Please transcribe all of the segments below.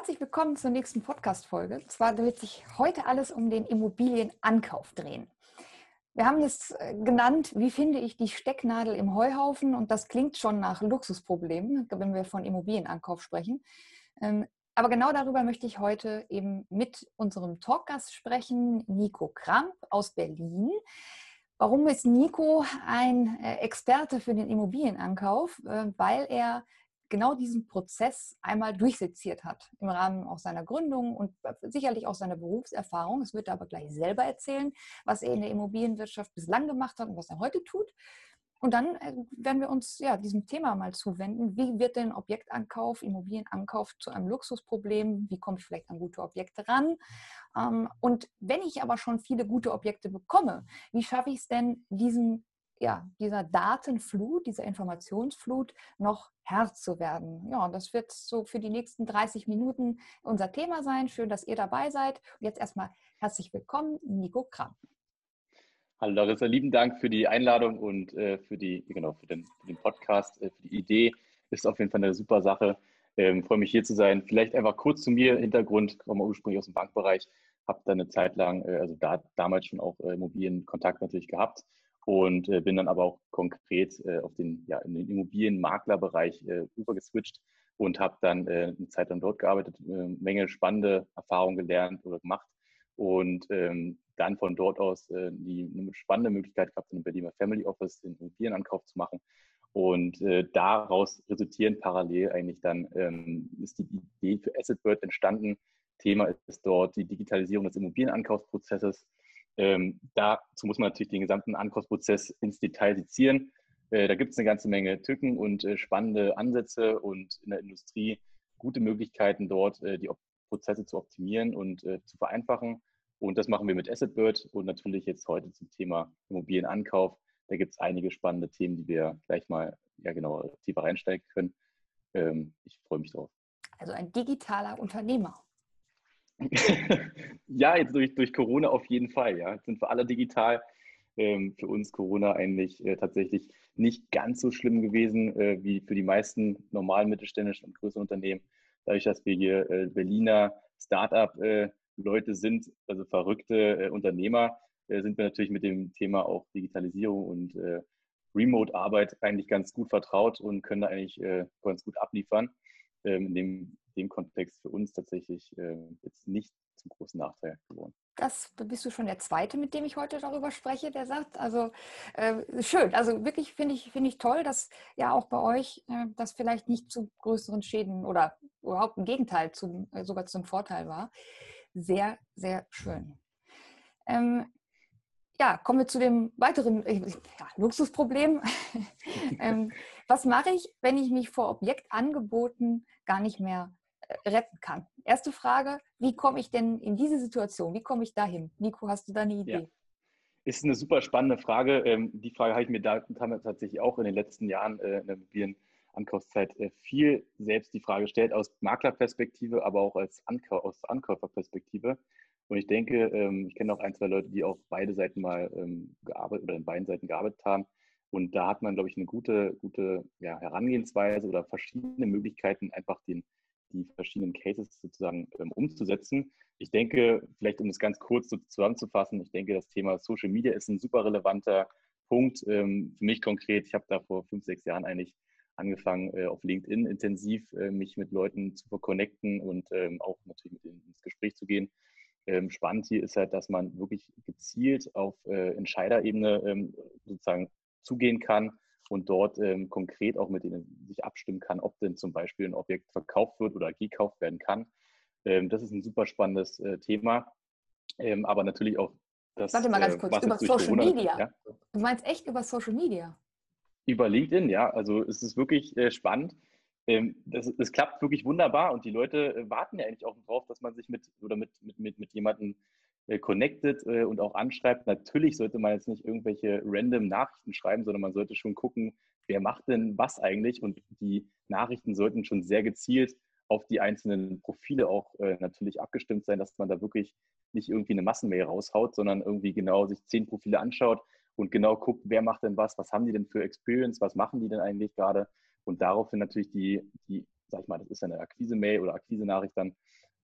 Herzlich willkommen zur nächsten Podcast-Folge. Zwar wird sich heute alles um den Immobilienankauf drehen. Wir haben es äh, genannt, wie finde ich die Stecknadel im Heuhaufen? Und das klingt schon nach Luxusproblemen, wenn wir von Immobilienankauf sprechen. Ähm, aber genau darüber möchte ich heute eben mit unserem Talkgast sprechen, Nico Kramp aus Berlin. Warum ist Nico ein äh, Experte für den Immobilienankauf? Äh, weil er genau diesen Prozess einmal durchseziert hat im Rahmen auch seiner Gründung und sicherlich auch seiner Berufserfahrung. Es wird er aber gleich selber erzählen, was er in der Immobilienwirtschaft bislang gemacht hat und was er heute tut. Und dann äh, werden wir uns ja diesem Thema mal zuwenden. Wie wird denn Objektankauf, Immobilienankauf zu einem Luxusproblem? Wie komme ich vielleicht an gute Objekte ran? Ähm, und wenn ich aber schon viele gute Objekte bekomme, wie schaffe ich es denn, diesen ja, dieser Datenflut, dieser Informationsflut noch Herr zu werden. Ja, und das wird so für die nächsten 30 Minuten unser Thema sein. Schön, dass ihr dabei seid. Und jetzt erstmal herzlich willkommen, Nico Kramp. Hallo Larissa, lieben Dank für die Einladung und äh, für, die, genau, für, den, für den Podcast, äh, für die Idee. Ist auf jeden Fall eine super Sache. Ähm, freue mich hier zu sein. Vielleicht einfach kurz zu mir, Hintergrund, komme ursprünglich aus dem Bankbereich, habe da eine Zeit lang, äh, also da damals schon auch äh, Immobilienkontakt natürlich gehabt und äh, bin dann aber auch konkret äh, auf den, ja, in den Immobilienmaklerbereich äh, übergeswitcht und habe dann äh, eine Zeit lang dort gearbeitet, eine Menge spannende Erfahrungen gelernt oder gemacht und ähm, dann von dort aus äh, die eine spannende Möglichkeit gehabt, in einem Berliner Family Office den Immobilienankauf zu machen. Und äh, daraus resultieren parallel eigentlich dann ähm, ist die Idee für AssetBird entstanden. Thema ist dort die Digitalisierung des Immobilienankaufsprozesses ähm, dazu muss man natürlich den gesamten Ankaufsprozess ins Detail sezieren. Äh, da gibt es eine ganze Menge Tücken und äh, spannende Ansätze und in der Industrie gute Möglichkeiten dort, äh, die Prozesse zu optimieren und äh, zu vereinfachen. Und das machen wir mit AssetBird und natürlich jetzt heute zum Thema Immobilienankauf. Da gibt es einige spannende Themen, die wir gleich mal ja genau tiefer reinsteigen können. Ähm, ich freue mich drauf. Also ein digitaler Unternehmer. ja, jetzt durch, durch Corona auf jeden Fall. Ja, jetzt sind wir alle digital. Ähm, für uns Corona eigentlich äh, tatsächlich nicht ganz so schlimm gewesen äh, wie für die meisten normalen mittelständischen und größeren Unternehmen. Dadurch, dass wir hier äh, Berliner Start-up-Leute äh, sind, also verrückte äh, Unternehmer, äh, sind wir natürlich mit dem Thema auch Digitalisierung und Remote-Arbeit eigentlich ganz gut vertraut und können da eigentlich ganz gut abliefern. Ähm, in dem Kontext für uns tatsächlich äh, jetzt nicht zum großen Nachteil geworden. Das bist du schon der Zweite, mit dem ich heute darüber spreche, der sagt, also äh, schön, also wirklich finde ich, find ich toll, dass ja auch bei euch äh, das vielleicht nicht zu größeren Schäden oder überhaupt im Gegenteil zum, äh, sogar zum Vorteil war. Sehr, sehr schön. Ähm, ja, kommen wir zu dem weiteren äh, ja, Luxusproblem. ähm, was mache ich, wenn ich mich vor Objektangeboten gar nicht mehr retten kann. Erste Frage, wie komme ich denn in diese Situation? Wie komme ich dahin? Nico, hast du da eine Idee? Ja. Ist eine super spannende Frage. Ähm, die Frage habe ich mir da tatsächlich auch in den letzten Jahren äh, in der mobilen Ankaufszeit äh, viel selbst die Frage gestellt, aus Maklerperspektive, aber auch als Ankau aus Ankäuferperspektive. Und ich denke, ähm, ich kenne auch ein, zwei Leute, die auf beide Seiten mal ähm, gearbeitet oder in beiden Seiten gearbeitet haben. Und da hat man, glaube ich, eine gute, gute ja, Herangehensweise oder verschiedene Möglichkeiten, einfach den die verschiedenen Cases sozusagen ähm, umzusetzen. Ich denke, vielleicht um es ganz kurz so zusammenzufassen, ich denke, das Thema Social Media ist ein super relevanter Punkt. Ähm, für mich konkret, ich habe da vor fünf, sechs Jahren eigentlich angefangen, äh, auf LinkedIn intensiv äh, mich mit Leuten zu verconnecten und ähm, auch natürlich mit ihnen ins Gespräch zu gehen. Ähm, spannend hier ist halt, dass man wirklich gezielt auf äh, Entscheiderebene ähm, sozusagen zugehen kann und dort ähm, konkret auch mit denen sich abstimmen kann, ob denn zum Beispiel ein Objekt verkauft wird oder gekauft werden kann. Ähm, das ist ein super spannendes äh, Thema, ähm, aber natürlich auch das. Warte mal ganz äh, kurz, äh, über Social Corona, Media. Ja? Du meinst echt über Social Media? Über LinkedIn, ja. Also es ist wirklich äh, spannend. Ähm, das, das, klappt wirklich wunderbar und die Leute äh, warten ja eigentlich auch darauf, dass man sich mit oder mit, mit, mit, mit jemandem connected äh, und auch anschreibt. Natürlich sollte man jetzt nicht irgendwelche random Nachrichten schreiben, sondern man sollte schon gucken, wer macht denn was eigentlich? Und die Nachrichten sollten schon sehr gezielt auf die einzelnen Profile auch äh, natürlich abgestimmt sein, dass man da wirklich nicht irgendwie eine Massenmail raushaut, sondern irgendwie genau sich zehn Profile anschaut und genau guckt, wer macht denn was, was haben die denn für Experience, was machen die denn eigentlich gerade? Und daraufhin natürlich die, die sag ich mal, das ist eine Akquise-Mail oder Akquise-Nachricht dann,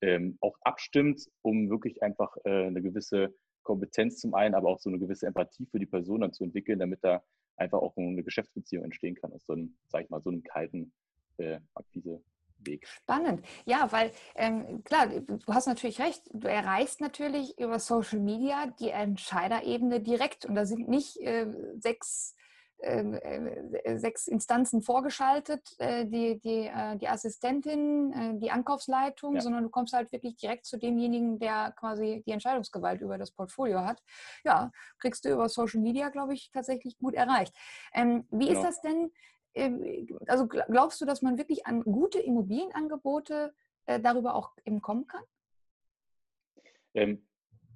ähm, auch abstimmt, um wirklich einfach äh, eine gewisse Kompetenz zum einen, aber auch so eine gewisse Empathie für die Person dann zu entwickeln, damit da einfach auch eine Geschäftsbeziehung entstehen kann aus so einem, sag ich mal, so einem kalten äh, Akquise. Weg. Spannend. Ja, weil ähm, klar, du hast natürlich recht, du erreichst natürlich über Social Media die Entscheiderebene direkt und da sind nicht äh, sechs sechs Instanzen vorgeschaltet, äh, die, die, äh, die Assistentin, die Ankaufsleitung, ja. sondern du kommst halt wirklich direkt zu demjenigen, der quasi die Entscheidungsgewalt über das Portfolio hat. Ja, kriegst du über Social Media, glaube ich, tatsächlich gut erreicht. Ähm, wie genau. ist das denn? Ähm, also glaubst du, dass man wirklich an gute Immobilienangebote darüber auch eben kommen kann? Ähm,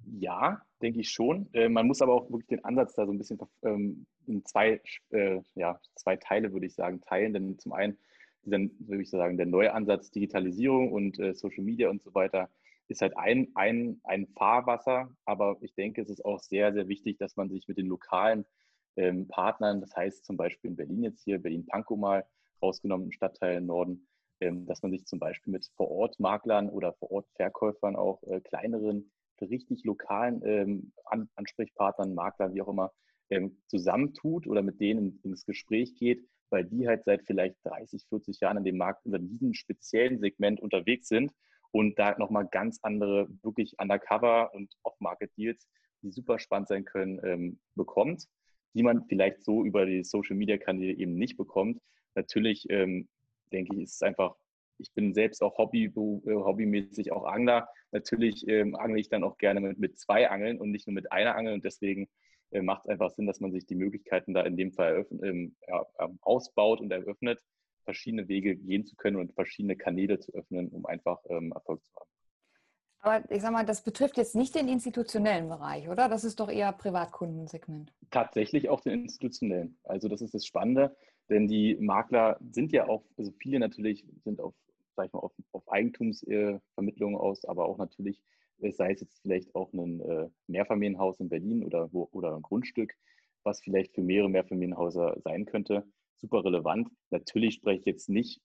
ja, denke ich schon. Äh, man muss aber auch wirklich den Ansatz da so ein bisschen ähm, in zwei, äh, ja, zwei Teile, würde ich sagen, teilen. Denn zum einen, dann würde ich sagen, der neue Ansatz Digitalisierung und äh, Social Media und so weiter ist halt ein, ein, ein Fahrwasser. Aber ich denke, es ist auch sehr, sehr wichtig, dass man sich mit den lokalen ähm, Partnern, das heißt zum Beispiel in Berlin jetzt hier, Berlin-Pankow mal rausgenommen, im Stadtteil im Norden, ähm, dass man sich zum Beispiel mit Vor-Ort-Maklern oder Vor-Ort-Verkäufern auch äh, kleineren richtig lokalen ähm, An Ansprechpartnern, Maklern, wie auch immer, ähm, zusammentut oder mit denen ins Gespräch geht, weil die halt seit vielleicht 30, 40 Jahren in dem Markt, in diesem speziellen Segment unterwegs sind und da nochmal ganz andere, wirklich Undercover- und Off-Market-Deals, die super spannend sein können, ähm, bekommt, die man vielleicht so über die Social-Media-Kanäle eben nicht bekommt. Natürlich ähm, denke ich, ist es einfach ich bin selbst auch Hobby, äh, hobbymäßig auch Angler. Natürlich ähm, angle ich dann auch gerne mit, mit zwei Angeln und nicht nur mit einer Angel. Und deswegen äh, macht es einfach Sinn, dass man sich die Möglichkeiten da in dem Fall ähm, ja, ähm, ausbaut und eröffnet, verschiedene Wege gehen zu können und verschiedene Kanäle zu öffnen, um einfach ähm, Erfolg zu haben. Aber ich sag mal, das betrifft jetzt nicht den institutionellen Bereich, oder? Das ist doch eher Privatkundensegment. Tatsächlich auch den institutionellen. Also das ist das Spannende, denn die Makler sind ja auch, also viele natürlich sind auf sag ich mal, auf, auf Eigentumsvermittlung aus, aber auch natürlich, sei es jetzt vielleicht auch ein äh, Mehrfamilienhaus in Berlin oder, wo, oder ein Grundstück, was vielleicht für mehrere Mehrfamilienhäuser sein könnte, super relevant. Natürlich spreche ich jetzt nicht,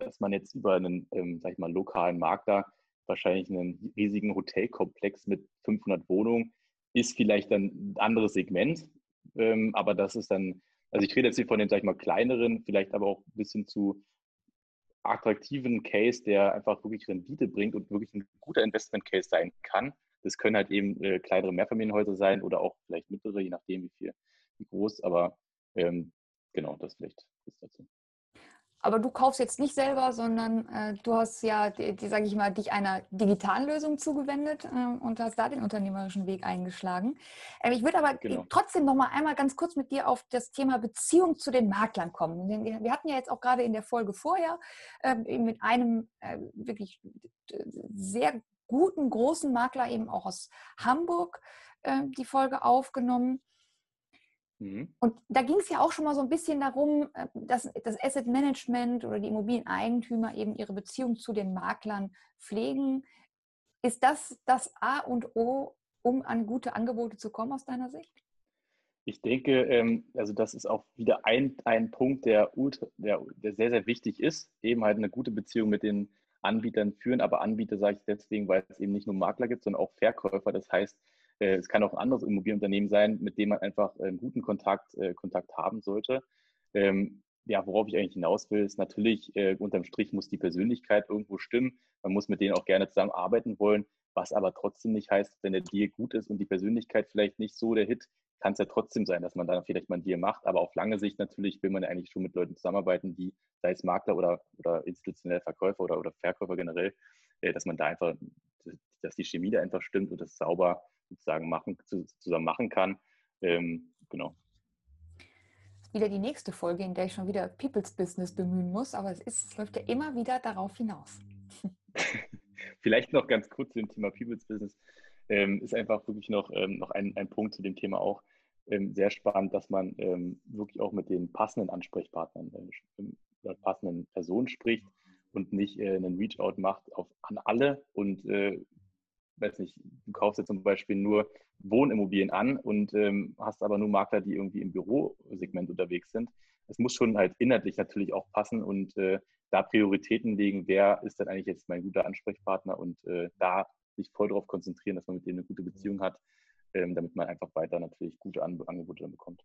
dass man jetzt über einen, ähm, sag ich mal, lokalen Makler wahrscheinlich einen riesigen Hotelkomplex mit 500 Wohnungen ist vielleicht ein anderes Segment, ähm, aber das ist dann, also ich rede jetzt hier von den, sag ich mal, kleineren, vielleicht aber auch ein bisschen zu attraktiven Case, der einfach wirklich Rendite bringt und wirklich ein guter Investment Case sein kann. Das können halt eben äh, kleinere Mehrfamilienhäuser sein oder auch vielleicht mittlere, je nachdem wie viel, wie groß. Aber ähm, genau, das vielleicht ist dazu. Aber du kaufst jetzt nicht selber, sondern äh, du hast ja, die, die sage ich mal, dich einer digitalen Lösung zugewendet äh, und hast da den unternehmerischen Weg eingeschlagen. Äh, ich würde aber genau. trotzdem noch mal einmal ganz kurz mit dir auf das Thema Beziehung zu den Maklern kommen. Denn wir hatten ja jetzt auch gerade in der Folge vorher ähm, mit einem äh, wirklich sehr guten, großen Makler eben auch aus Hamburg äh, die Folge aufgenommen. Mhm. Und da ging es ja auch schon mal so ein bisschen darum, äh, dass das Asset Management oder die Immobilieneigentümer eben ihre Beziehung zu den Maklern pflegen. Ist das das A und O, um an gute Angebote zu kommen aus deiner Sicht? Ich denke, ähm, also das ist auch wieder ein, ein Punkt, der, der, der sehr, sehr wichtig ist, eben halt eine gute Beziehung mit den Anbietern führen. Aber Anbieter sage ich deswegen, weil es eben nicht nur Makler gibt, sondern auch Verkäufer. Das heißt, es kann auch ein anderes Immobilienunternehmen sein, mit dem man einfach einen guten Kontakt, äh, Kontakt haben sollte. Ähm, ja, worauf ich eigentlich hinaus will, ist natürlich, äh, unterm Strich muss die Persönlichkeit irgendwo stimmen. Man muss mit denen auch gerne zusammenarbeiten wollen, was aber trotzdem nicht heißt, wenn der Deal gut ist und die Persönlichkeit vielleicht nicht so der Hit, kann es ja trotzdem sein, dass man dann vielleicht mal einen Deal macht. Aber auf lange Sicht natürlich will man ja eigentlich schon mit Leuten zusammenarbeiten, die, sei es Makler oder, oder institutionelle Verkäufer oder, oder Verkäufer generell, äh, dass man da einfach, dass die Chemie da einfach stimmt und das sauber sozusagen machen, zusammen machen kann. Ähm, genau. Wieder die nächste Folge, in der ich schon wieder People's Business bemühen muss, aber es, ist, es läuft ja immer wieder darauf hinaus. Vielleicht noch ganz kurz zu dem Thema People's Business. Ähm, ist einfach wirklich noch, ähm, noch ein, ein Punkt zu dem Thema auch ähm, sehr spannend, dass man ähm, wirklich auch mit den passenden Ansprechpartnern, äh, passenden Personen spricht und nicht äh, einen Reach-out macht auf, an alle und äh, weiß nicht, du kaufst jetzt zum Beispiel nur Wohnimmobilien an und ähm, hast aber nur Makler, die irgendwie im Bürosegment unterwegs sind. es muss schon halt inhaltlich natürlich auch passen und äh, da Prioritäten legen, wer ist denn eigentlich jetzt mein guter Ansprechpartner und äh, da sich voll darauf konzentrieren, dass man mit denen eine gute Beziehung hat, ähm, damit man einfach weiter natürlich gute An Angebote dann bekommt.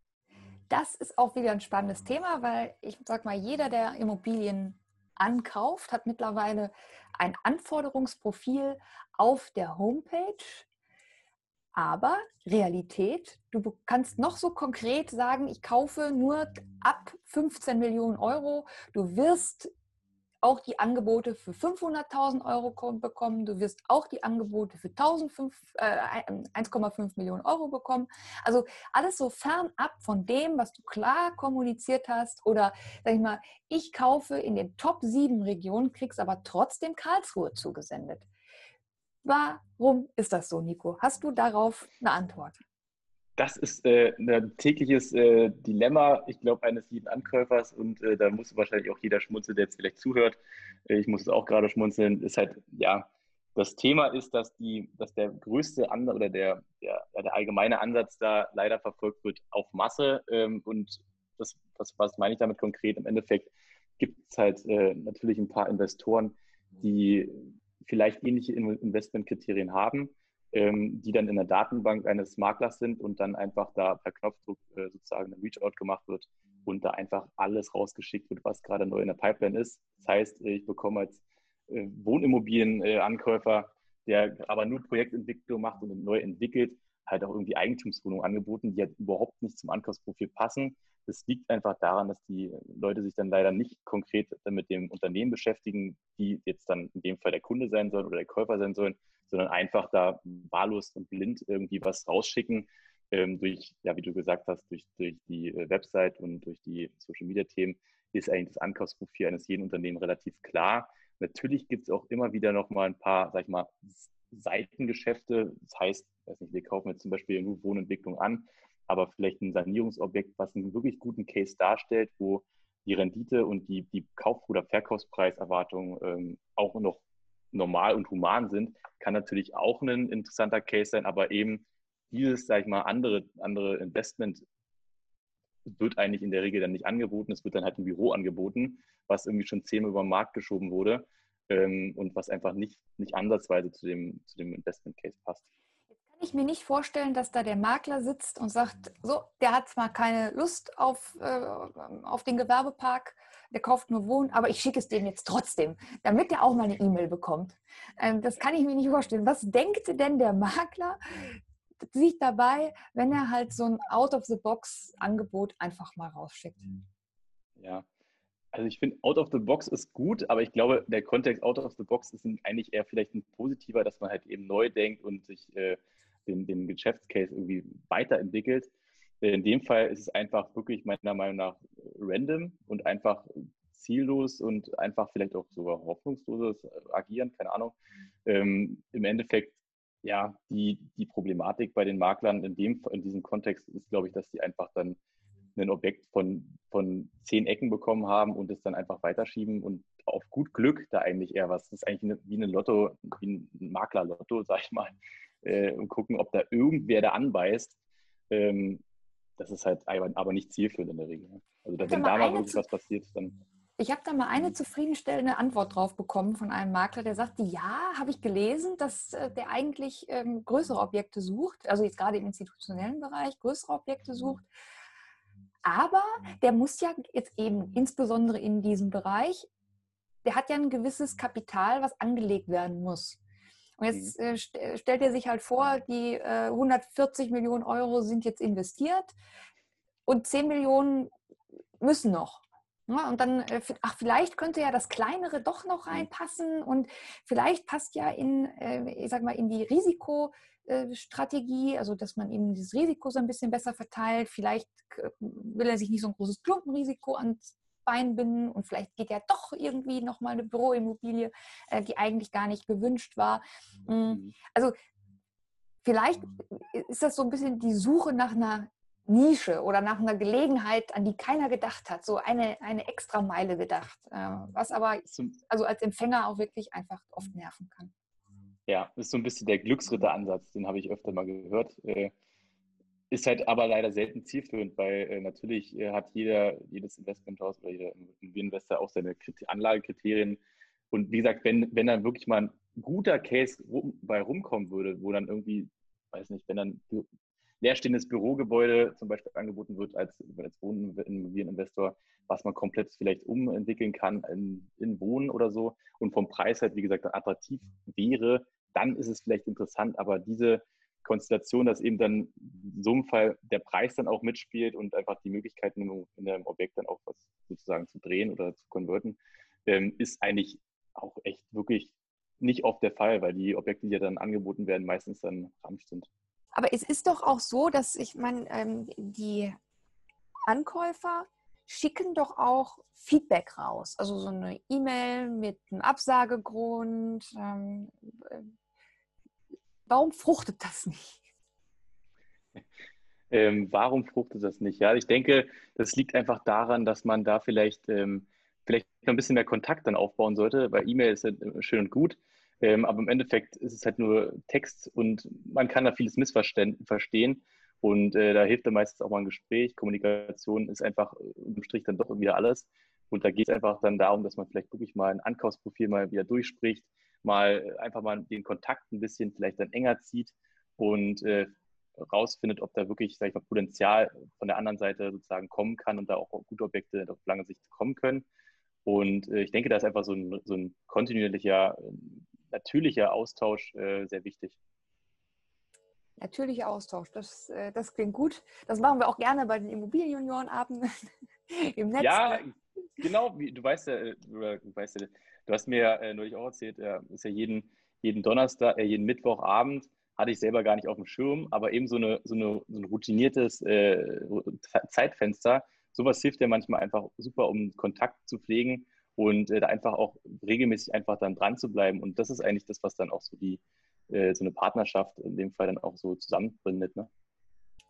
Das ist auch wieder ein spannendes Thema, weil ich sag mal, jeder, der Immobilien ankauft, hat mittlerweile ein Anforderungsprofil auf der Homepage. Aber Realität, du kannst noch so konkret sagen, ich kaufe nur ab 15 Millionen Euro. Du wirst auch die Angebote für 500.000 Euro bekommen. Du wirst auch die Angebote für 1,5 äh, Millionen Euro bekommen. Also alles so fernab von dem, was du klar kommuniziert hast. Oder sag ich mal, ich kaufe in den Top 7 Regionen, kriegst aber trotzdem Karlsruhe zugesendet. Warum ist das so, Nico? Hast du darauf eine Antwort? Das ist äh, ein tägliches äh, Dilemma, ich glaube, eines jeden Ankäufers und äh, da muss wahrscheinlich auch jeder schmunzeln, der jetzt vielleicht zuhört. Äh, ich muss es auch gerade schmunzeln. Ist halt, ja, das Thema ist, dass die, dass der größte Ansatz oder der, der, der, allgemeine Ansatz da leider verfolgt wird auf Masse. Ähm, und das, was, was meine ich damit konkret? Im Endeffekt gibt es halt äh, natürlich ein paar Investoren, die vielleicht ähnliche Investmentkriterien haben ähm, die dann in der Datenbank eines Maklers sind und dann einfach da per Knopfdruck äh, sozusagen ein Reach-out gemacht wird und da einfach alles rausgeschickt wird, was gerade neu in der Pipeline ist. Das heißt, ich bekomme als äh, Wohnimmobilienankäufer, der aber nur Projektentwicklung macht und neu entwickelt, halt auch irgendwie Eigentumswohnungen angeboten, die halt überhaupt nicht zum Ankaufsprofil passen. Das liegt einfach daran, dass die Leute sich dann leider nicht konkret mit dem Unternehmen beschäftigen, die jetzt dann in dem Fall der Kunde sein sollen oder der Käufer sein sollen, sondern einfach da wahllos und blind irgendwie was rausschicken. Ähm, durch, ja, wie du gesagt hast, durch, durch die äh, Website und durch die Social Media Themen ist eigentlich das Ankaufsprofil eines jeden Unternehmens relativ klar. Natürlich gibt es auch immer wieder noch mal ein paar, sag ich mal, Seitengeschäfte. Das heißt, weiß nicht, wir kaufen jetzt zum Beispiel nur Wohnentwicklung an, aber vielleicht ein Sanierungsobjekt, was einen wirklich guten Case darstellt, wo die Rendite und die, die Kauf- oder Verkaufspreiserwartung ähm, auch noch normal und human sind, kann natürlich auch ein interessanter Case sein, aber eben dieses, sage ich mal, andere, andere Investment wird eigentlich in der Regel dann nicht angeboten. Es wird dann halt im Büro angeboten, was irgendwie schon zehnmal über den Markt geschoben wurde ähm, und was einfach nicht, nicht ansatzweise zu dem, zu dem Investment Case passt ich mir nicht vorstellen, dass da der Makler sitzt und sagt, so, der hat zwar keine Lust auf, äh, auf den Gewerbepark, der kauft nur Wohnen, aber ich schicke es dem jetzt trotzdem, damit er auch mal eine E-Mail bekommt. Ähm, das kann ich mir nicht vorstellen. Was denkt denn der Makler sich dabei, wenn er halt so ein Out-of-the-Box-Angebot einfach mal rausschickt? Ja, also ich finde, out of the box ist gut, aber ich glaube, der Kontext out of the box ist eigentlich eher vielleicht ein positiver, dass man halt eben neu denkt und sich äh, den, den Geschäftscase irgendwie weiterentwickelt. In dem Fall ist es einfach wirklich meiner Meinung nach random und einfach ziellos und einfach vielleicht auch sogar hoffnungsloses Agieren, keine Ahnung. Ähm, Im Endeffekt, ja, die, die Problematik bei den Maklern in, dem, in diesem Kontext ist, glaube ich, dass sie einfach dann ein Objekt von, von zehn Ecken bekommen haben und es dann einfach weiterschieben und auf gut Glück da eigentlich eher was. Das ist eigentlich wie ein Lotto, wie ein Maklerlotto, sag ich mal, äh, und gucken, ob da irgendwer da anbeißt. Ähm, das ist halt aber nicht zielführend in der Regel. Ne? Also wenn da mal wirklich was passiert, dann. Ich habe da mal eine mhm. zufriedenstellende Antwort drauf bekommen von einem Makler, der sagte, ja, habe ich gelesen, dass äh, der eigentlich ähm, größere Objekte sucht, also jetzt gerade im institutionellen Bereich größere Objekte mhm. sucht. Aber der muss ja jetzt eben insbesondere in diesem Bereich, der hat ja ein gewisses Kapital, was angelegt werden muss. Und jetzt mhm. äh, äh, stellt er sich halt vor, die äh, 140 Millionen Euro sind jetzt investiert und 10 Millionen müssen noch. Ja, ne? und dann, äh, ach, vielleicht könnte ja das Kleinere doch noch mhm. reinpassen und vielleicht passt ja in, äh, ich sag mal, in die Risikostrategie, also dass man eben dieses Risiko so ein bisschen besser verteilt. Vielleicht will er sich nicht so ein großes Klumpenrisiko ans Bein binden und vielleicht geht ja doch irgendwie nochmal eine Büroimmobilie, äh, die eigentlich gar nicht gewünscht war. Mm, mhm. Also vielleicht ist das so ein bisschen die Suche nach einer Nische oder nach einer Gelegenheit, an die keiner gedacht hat, so eine, eine extra Meile gedacht, äh, was aber also als Empfänger auch wirklich einfach oft nerven kann. Ja, das ist so ein bisschen der Glücksritteransatz, den habe ich öfter mal gehört. Ist halt aber leider selten zielführend, weil äh, natürlich äh, hat jeder, jedes Investmenthaus oder jeder Investor auch seine Anlagekriterien. Und wie gesagt, wenn, wenn dann wirklich mal ein guter Case rum, bei rumkommen würde, wo dann irgendwie, weiß nicht, wenn dann leerstehendes Bürogebäude zum Beispiel angeboten wird als, als Wohnimmobilieninvestor, was man komplett vielleicht umentwickeln kann in, in Wohnen oder so und vom Preis halt, wie gesagt, attraktiv wäre, dann ist es vielleicht interessant, aber diese Konstellation, dass eben dann in so einem Fall der Preis dann auch mitspielt und einfach die Möglichkeiten in einem Objekt dann auch was sozusagen zu drehen oder zu konverten, ähm, ist eigentlich auch echt wirklich nicht oft der Fall, weil die Objekte, die ja dann angeboten werden, meistens dann Ramsch sind. Aber es ist doch auch so, dass ich meine, ähm, die Ankäufer schicken doch auch Feedback raus. Also so eine E-Mail mit einem Absagegrund. Ähm, Warum fruchtet das nicht? Ähm, warum fruchtet das nicht? Ja, ich denke, das liegt einfach daran, dass man da vielleicht, ähm, vielleicht noch ein bisschen mehr Kontakt dann aufbauen sollte, weil E-Mail ist ja schön und gut, ähm, aber im Endeffekt ist es halt nur Text und man kann da vieles missverstehen und äh, da hilft dann meistens auch mal ein Gespräch. Kommunikation ist einfach im Strich dann doch wieder alles und da geht es einfach dann darum, dass man vielleicht wirklich mal ein Ankaufsprofil mal wieder durchspricht, mal einfach mal den Kontakt ein bisschen vielleicht dann enger zieht und äh, rausfindet, ob da wirklich, sag ich mal, Potenzial von der anderen Seite sozusagen kommen kann und da auch gute Objekte auf lange Sicht kommen können. Und äh, ich denke, da ist einfach so ein, so ein kontinuierlicher, natürlicher Austausch äh, sehr wichtig. Natürlicher Austausch, das, äh, das klingt gut. Das machen wir auch gerne bei den Immobilienjuniorenabenden im Netz. Ja, genau, du weißt ja, äh, du weißt ja, Du hast mir äh, neulich auch erzählt, äh, ist ja jeden, jeden Donnerstag, äh, jeden Mittwochabend, hatte ich selber gar nicht auf dem Schirm, aber eben so, eine, so, eine, so ein routiniertes äh, Zeitfenster, sowas hilft ja manchmal einfach super, um Kontakt zu pflegen und äh, da einfach auch regelmäßig einfach dann dran zu bleiben. Und das ist eigentlich das, was dann auch so die, äh, so eine Partnerschaft in dem Fall dann auch so zusammenbindet. Ne?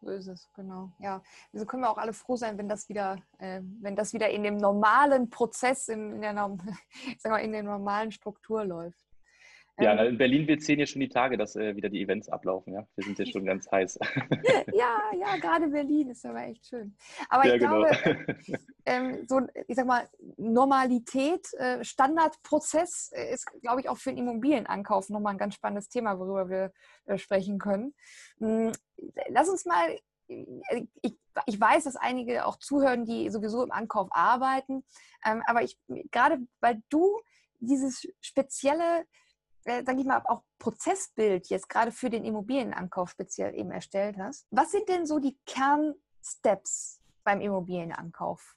So ist es, genau. Ja, also können wir auch alle froh sein, wenn das wieder, äh, wenn das wieder in dem normalen Prozess, in, in der, mal, in der normalen Struktur läuft. Ja, ähm, in Berlin wird sehen ja schon die Tage, dass äh, wieder die Events ablaufen. Ja, wir sind ja schon ganz heiß. ja, ja, gerade Berlin ist aber echt schön. Aber ja, ich genau. ähm, so, ich sag mal, Normalität, äh, Standardprozess äh, ist, glaube ich, auch für den Immobilienankauf nochmal ein ganz spannendes Thema, worüber wir äh, sprechen können. Hm, lass uns mal äh, ich, ich, weiß, dass einige auch zuhören, die sowieso im Ankauf arbeiten, ähm, aber ich gerade weil du dieses spezielle äh, sage ich mal, auch Prozessbild jetzt gerade für den Immobilienankauf speziell eben erstellt hast. Was sind denn so die Kernsteps beim Immobilienankauf?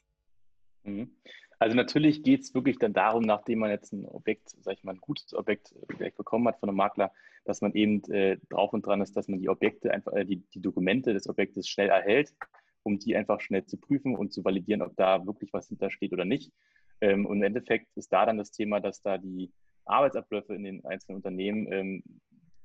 Mhm. Also natürlich geht es wirklich dann darum, nachdem man jetzt ein Objekt, sag ich mal, ein gutes Objekt direkt bekommen hat von einem Makler, dass man eben äh, drauf und dran ist, dass man die Objekte einfach, äh, die, die Dokumente des Objektes schnell erhält, um die einfach schnell zu prüfen und zu validieren, ob da wirklich was hintersteht oder nicht. Ähm, und im Endeffekt ist da dann das Thema, dass da die Arbeitsabläufe in den einzelnen Unternehmen ähm,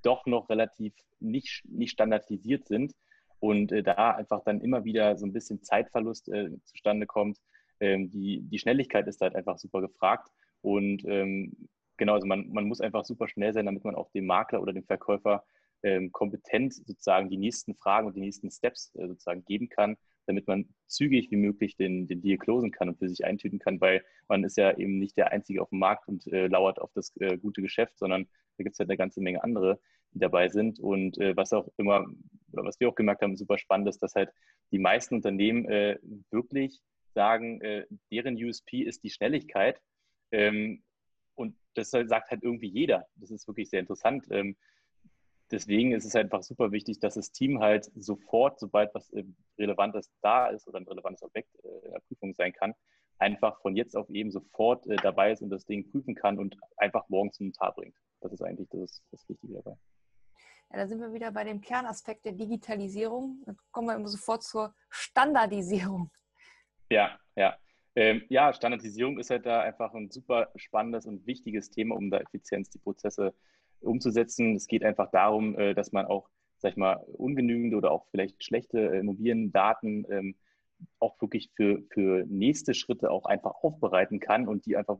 doch noch relativ nicht, nicht standardisiert sind und äh, da einfach dann immer wieder so ein bisschen Zeitverlust äh, zustande kommt. Ähm, die, die Schnelligkeit ist halt einfach super gefragt und ähm, genau, also man, man muss einfach super schnell sein, damit man auch dem Makler oder dem Verkäufer ähm, kompetent sozusagen die nächsten Fragen und die nächsten Steps äh, sozusagen geben kann, damit man zügig wie möglich den, den Deal closen kann und für sich eintüten kann, weil man ist ja eben nicht der Einzige auf dem Markt und äh, lauert auf das äh, gute Geschäft, sondern da gibt es halt eine ganze Menge andere, die dabei sind. Und äh, was auch immer, oder was wir auch gemerkt haben, super spannend ist, dass halt die meisten Unternehmen äh, wirklich sagen, äh, deren USP ist die Schnelligkeit. Ähm, und das sagt halt irgendwie jeder. Das ist wirklich sehr interessant. Ähm, deswegen ist es einfach super wichtig, dass das Team halt sofort, sobald was äh, Relevantes da ist oder ein relevantes Objekt äh, in der Prüfung sein kann, einfach von jetzt auf eben sofort äh, dabei ist und das Ding prüfen kann und einfach morgen zum Notar bringt. Das ist eigentlich das, das Wichtige dabei. Ja, da sind wir wieder bei dem Kernaspekt der Digitalisierung. Da kommen wir immer sofort zur Standardisierung. Ja, ja. Ähm, ja, Standardisierung ist halt da einfach ein super spannendes und wichtiges Thema, um da Effizienz die Prozesse umzusetzen. Es geht einfach darum, äh, dass man auch, sag ich mal, ungenügende oder auch vielleicht schlechte äh, Immobiliendaten ähm, auch wirklich für, für nächste Schritte auch einfach aufbereiten kann und die einfach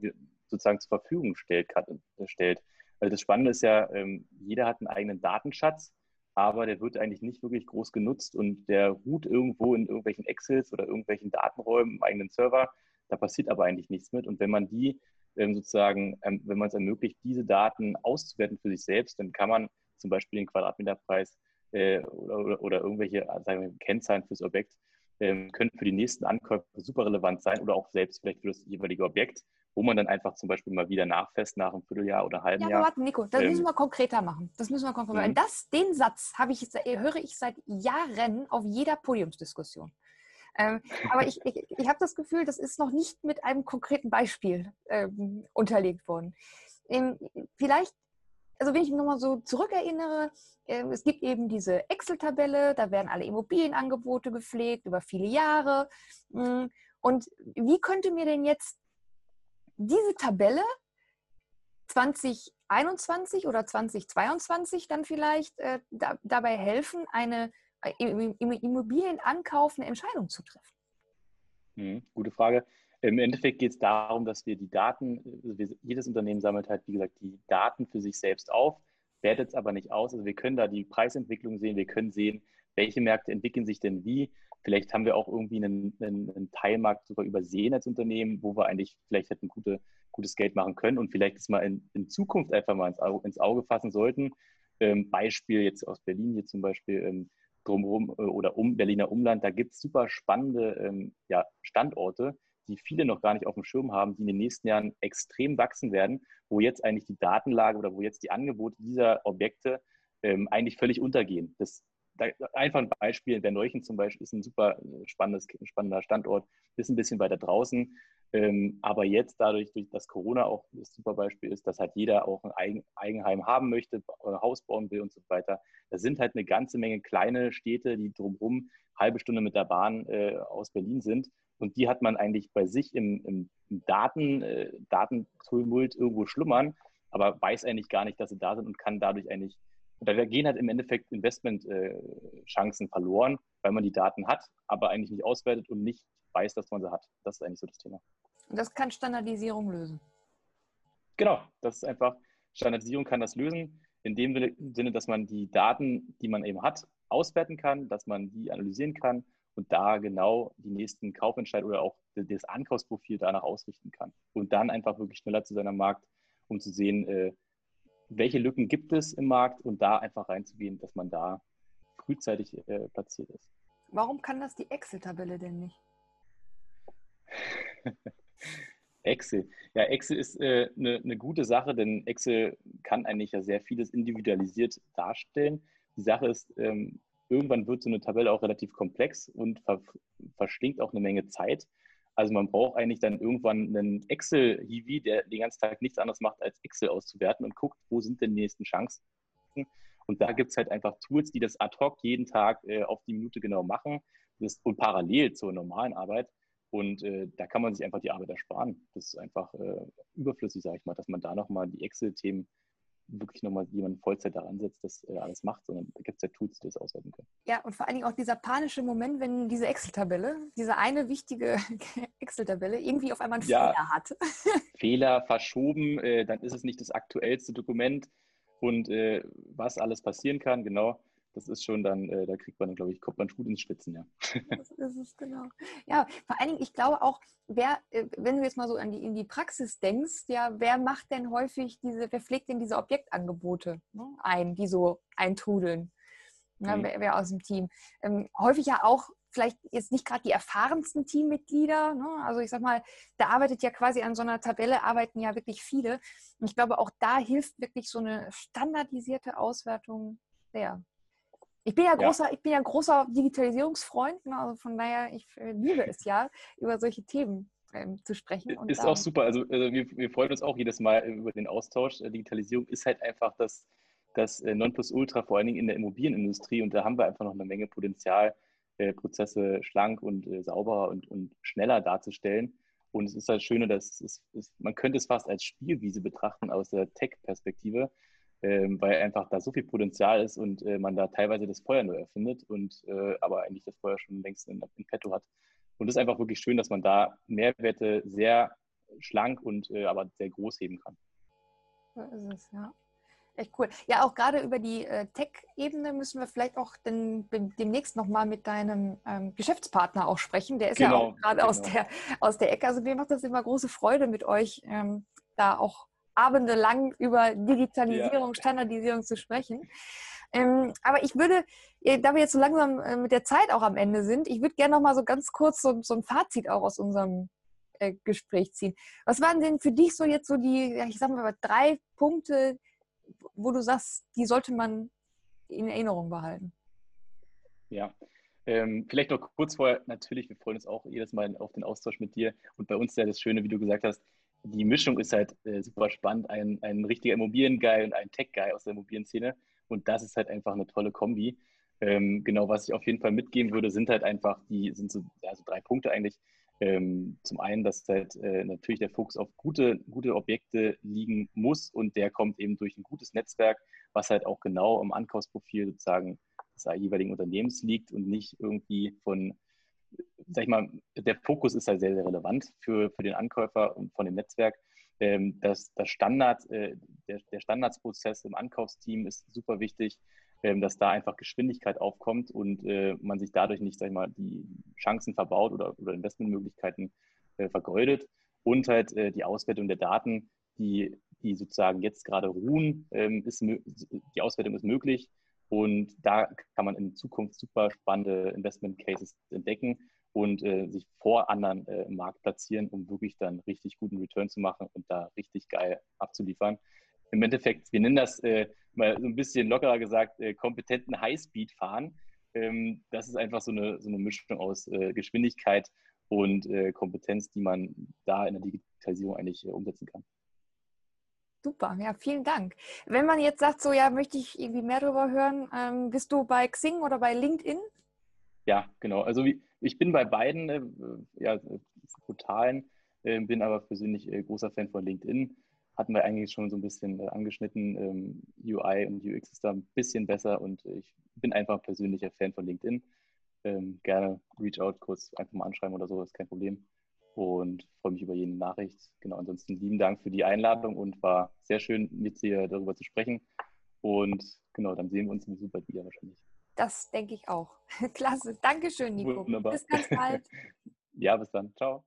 sozusagen zur Verfügung stellt. Äh, stellt. Also das Spannende ist ja, ähm, jeder hat einen eigenen Datenschatz aber der wird eigentlich nicht wirklich groß genutzt und der ruht irgendwo in irgendwelchen Excels oder irgendwelchen Datenräumen im eigenen Server. Da passiert aber eigentlich nichts mit. Und wenn man die ähm, sozusagen, ähm, wenn man es ermöglicht, diese Daten auszuwerten für sich selbst, dann kann man zum Beispiel den Quadratmeterpreis äh, oder, oder, oder, irgendwelche wir, Kennzahlen fürs Objekt ähm, können für die nächsten Ankäufe super relevant sein oder auch selbst vielleicht für das jeweilige Objekt, wo man dann einfach zum Beispiel mal wieder nachfasst nach einem Vierteljahr oder halben ja, Jahr. Ja, warte, Nico, das ähm, müssen wir konkreter machen. Das müssen wir konkreter machen. Mhm. Das, den Satz ich, höre ich seit Jahren auf jeder Podiumsdiskussion. Ähm, aber ich, ich, ich habe das Gefühl, das ist noch nicht mit einem konkreten Beispiel ähm, unterlegt worden. Ähm, vielleicht also wenn ich mich nochmal so zurückerinnere, äh, es gibt eben diese Excel-Tabelle, da werden alle Immobilienangebote gepflegt über viele Jahre. Mm, und wie könnte mir denn jetzt diese Tabelle 2021 oder 2022 dann vielleicht äh, da, dabei helfen, eine äh, im Immobilienankauf eine Entscheidung zu treffen? Mhm, gute Frage. Im Endeffekt geht es darum, dass wir die Daten, also jedes Unternehmen sammelt halt, wie gesagt, die Daten für sich selbst auf, wertet es aber nicht aus. Also wir können da die Preisentwicklung sehen, wir können sehen, welche Märkte entwickeln sich denn wie. Vielleicht haben wir auch irgendwie einen, einen, einen Teilmarkt sogar übersehen als Unternehmen, wo wir eigentlich vielleicht hätten gute, gutes Geld machen können und vielleicht das mal in, in Zukunft einfach mal ins Auge, ins Auge fassen sollten. Ähm, Beispiel jetzt aus Berlin hier zum Beispiel ähm, drumherum äh, oder um Berliner Umland, da gibt es super spannende ähm, ja, Standorte, die viele noch gar nicht auf dem Schirm haben, die in den nächsten Jahren extrem wachsen werden, wo jetzt eigentlich die Datenlage oder wo jetzt die Angebote dieser Objekte ähm, eigentlich völlig untergehen. Das, da, einfach ein Beispiel, der Neuchen zum Beispiel ist ein super äh, spannendes, spannender Standort, ist ein bisschen weiter draußen. Ähm, aber jetzt dadurch, durch das Corona auch das super Beispiel ist, dass halt jeder auch ein Eigen, Eigenheim haben möchte, ein Haus bauen will und so weiter. Da sind halt eine ganze Menge kleine Städte, die drumherum halbe Stunde mit der Bahn äh, aus Berlin sind und die hat man eigentlich bei sich im, im Daten, äh, Datentumult irgendwo schlummern, aber weiß eigentlich gar nicht, dass sie da sind und kann dadurch eigentlich, da gehen halt im Endeffekt Investmentchancen äh, verloren, weil man die Daten hat, aber eigentlich nicht auswertet und nicht weiß, dass man sie hat. Das ist eigentlich so das Thema. Und das kann Standardisierung lösen. Genau, das ist einfach, Standardisierung kann das lösen, in dem Sinne, dass man die Daten, die man eben hat, auswerten kann, dass man die analysieren kann und da genau die nächsten Kaufentscheidungen oder auch das Ankaufsprofil danach ausrichten kann. Und dann einfach wirklich schneller zu seinem Markt, um zu sehen, äh, welche Lücken gibt es im Markt und da einfach reinzugehen, dass man da frühzeitig äh, platziert ist. Warum kann das die Excel-Tabelle denn nicht? Excel. Ja, Excel ist eine äh, ne, ne gute Sache, denn Excel kann eigentlich ja sehr vieles individualisiert darstellen. Die Sache ist, ähm, irgendwann wird so eine Tabelle auch relativ komplex und ver verschlingt auch eine Menge Zeit. Also man braucht eigentlich dann irgendwann einen Excel-Hiwi, der den ganzen Tag nichts anderes macht, als Excel auszuwerten und guckt, wo sind denn die nächsten Chancen. Und da gibt es halt einfach Tools, die das ad hoc jeden Tag äh, auf die Minute genau machen das, und parallel zur normalen Arbeit. Und äh, da kann man sich einfach die Arbeit ersparen. Das ist einfach äh, überflüssig, sage ich mal, dass man da nochmal die Excel-Themen wirklich nochmal jemanden Vollzeit daran setzt, das äh, alles macht, sondern da gibt es ja Tools, die das auswerten können. Ja, und vor allen Dingen auch dieser panische Moment, wenn diese Excel-Tabelle, diese eine wichtige Excel-Tabelle irgendwie auf einmal einen ja, Fehler hat. Fehler verschoben, äh, dann ist es nicht das aktuellste Dokument und äh, was alles passieren kann, genau das ist schon dann, äh, da kriegt man, glaube ich, kommt man gut ins Schwitzen, ja. Das ist es, genau. Ja, vor allen Dingen, ich glaube auch, wer, äh, wenn du jetzt mal so an die, in die Praxis denkst, ja, wer macht denn häufig diese, wer pflegt denn diese Objektangebote ne, ein, die so eintrudeln? Ja, mhm. wer, wer, aus dem Team? Ähm, häufig ja auch vielleicht jetzt nicht gerade die erfahrensten Teammitglieder. Ne? Also ich sag mal, da arbeitet ja quasi an so einer Tabelle, arbeiten ja wirklich viele. Und ich glaube, auch da hilft wirklich so eine standardisierte Auswertung sehr. Ich bin ja großer, ja. ich bin ja großer Digitalisierungsfreund, ne? also von daher, ich äh, liebe es ja, über solche Themen ähm, zu sprechen. Ist auch super. Also, also wir, wir, freuen uns auch jedes Mal über den Austausch. Äh, Digitalisierung ist halt einfach das, das äh, Nonplusultra, vor allen Dingen in der Immobilienindustrie. Und da haben wir einfach noch eine Menge Potenzial, äh, Prozesse schlank und äh, sauberer und, und schneller darzustellen. Und es ist halt schön, dass es, es, man könnte es fast als Spielwiese betrachten aus der Tech-Perspektive ähm, weil einfach da so viel Potenzial ist und äh, man da teilweise das Feuer nur erfindet und äh, aber eigentlich das Feuer schon längst in, in petto hat. Und es ist einfach wirklich schön, dass man da Mehrwerte sehr schlank und äh, aber sehr groß heben kann. So ist es, ja. Echt cool. Ja, auch gerade über die äh, Tech-Ebene müssen wir vielleicht auch den, demnächst nochmal mit deinem ähm, Geschäftspartner auch sprechen. Der ist genau, ja auch gerade genau. aus, der, aus der Ecke. Also mir macht das immer große Freude, mit euch ähm, da auch abendelang über Digitalisierung, ja. Standardisierung zu sprechen. Ähm, aber ich würde, äh, da wir jetzt so langsam äh, mit der Zeit auch am Ende sind, ich würde gerne noch mal so ganz kurz so, so ein Fazit auch aus unserem äh, Gespräch ziehen. Was waren denn für dich so jetzt so die, ich sag mal, drei Punkte, wo du sagst, die sollte man in Erinnerung behalten? Ja, ähm, vielleicht noch kurz vorher, natürlich, wir freuen uns auch jedes Mal auf den Austausch mit dir. Und bei uns ist ja das Schöne, wie du gesagt hast, die Mischung ist halt äh, super spannend. Ein, ein richtiger Immobilien-Guy und ein Tech-Guy aus der Immobilienszene. Und das ist halt einfach eine tolle Kombi. Ähm, genau, was ich auf jeden Fall mitgeben würde, sind halt einfach die, sind so, ja, so drei Punkte eigentlich. Ähm, zum einen, dass halt äh, natürlich der Fokus auf gute, gute Objekte liegen muss und der kommt eben durch ein gutes Netzwerk, was halt auch genau im Ankaufsprofil sozusagen des jeweiligen Unternehmens liegt und nicht irgendwie von, sag ich mal, der Fokus ist halt sehr, sehr relevant für, für den Ankäufer und von dem Netzwerk. Ähm, das, das Standard, äh, der, der Standardsprozess im Ankaufsteam ist super wichtig, ähm, dass da einfach Geschwindigkeit aufkommt und äh, man sich dadurch nicht, sag ich mal, die Chancen verbaut oder, oder Investmentmöglichkeiten äh, vergeudet. Und halt äh, die Auswertung der Daten, die, die sozusagen jetzt gerade ruhen, ähm, ist, die Auswertung ist möglich. Und da kann man in Zukunft super spannende Investment Cases entdecken und äh, sich vor anderen äh, im Markt platzieren, um wirklich dann richtig guten Return zu machen und da richtig geil abzuliefern. Im Endeffekt, wir nennen das äh, mal so ein bisschen lockerer gesagt, äh, kompetenten Highspeed fahren. Ähm, das ist einfach so eine, so eine Mischung aus äh, Geschwindigkeit und äh, Kompetenz, die man da in der Digitalisierung eigentlich umsetzen kann. Super, ja, vielen Dank. Wenn man jetzt sagt, so ja, möchte ich irgendwie mehr darüber hören, ähm, bist du bei Xing oder bei LinkedIn? Ja, genau. Also ich bin bei beiden äh, ja, Portalen, äh, bin aber persönlich äh, großer Fan von LinkedIn. Hatten wir eigentlich schon so ein bisschen äh, angeschnitten. Ähm, UI und UX ist da ein bisschen besser und ich bin einfach persönlicher Fan von LinkedIn. Ähm, gerne reach out, kurz einfach mal anschreiben oder so, ist kein Problem. Und freue mich über jede Nachricht. Genau, ansonsten lieben Dank für die Einladung und war sehr schön, mit dir darüber zu sprechen. Und genau, dann sehen wir uns super wieder wahrscheinlich. Das denke ich auch. Klasse. Dankeschön, Nico. Wunderbar. Bis ganz bald. ja, bis dann. Ciao.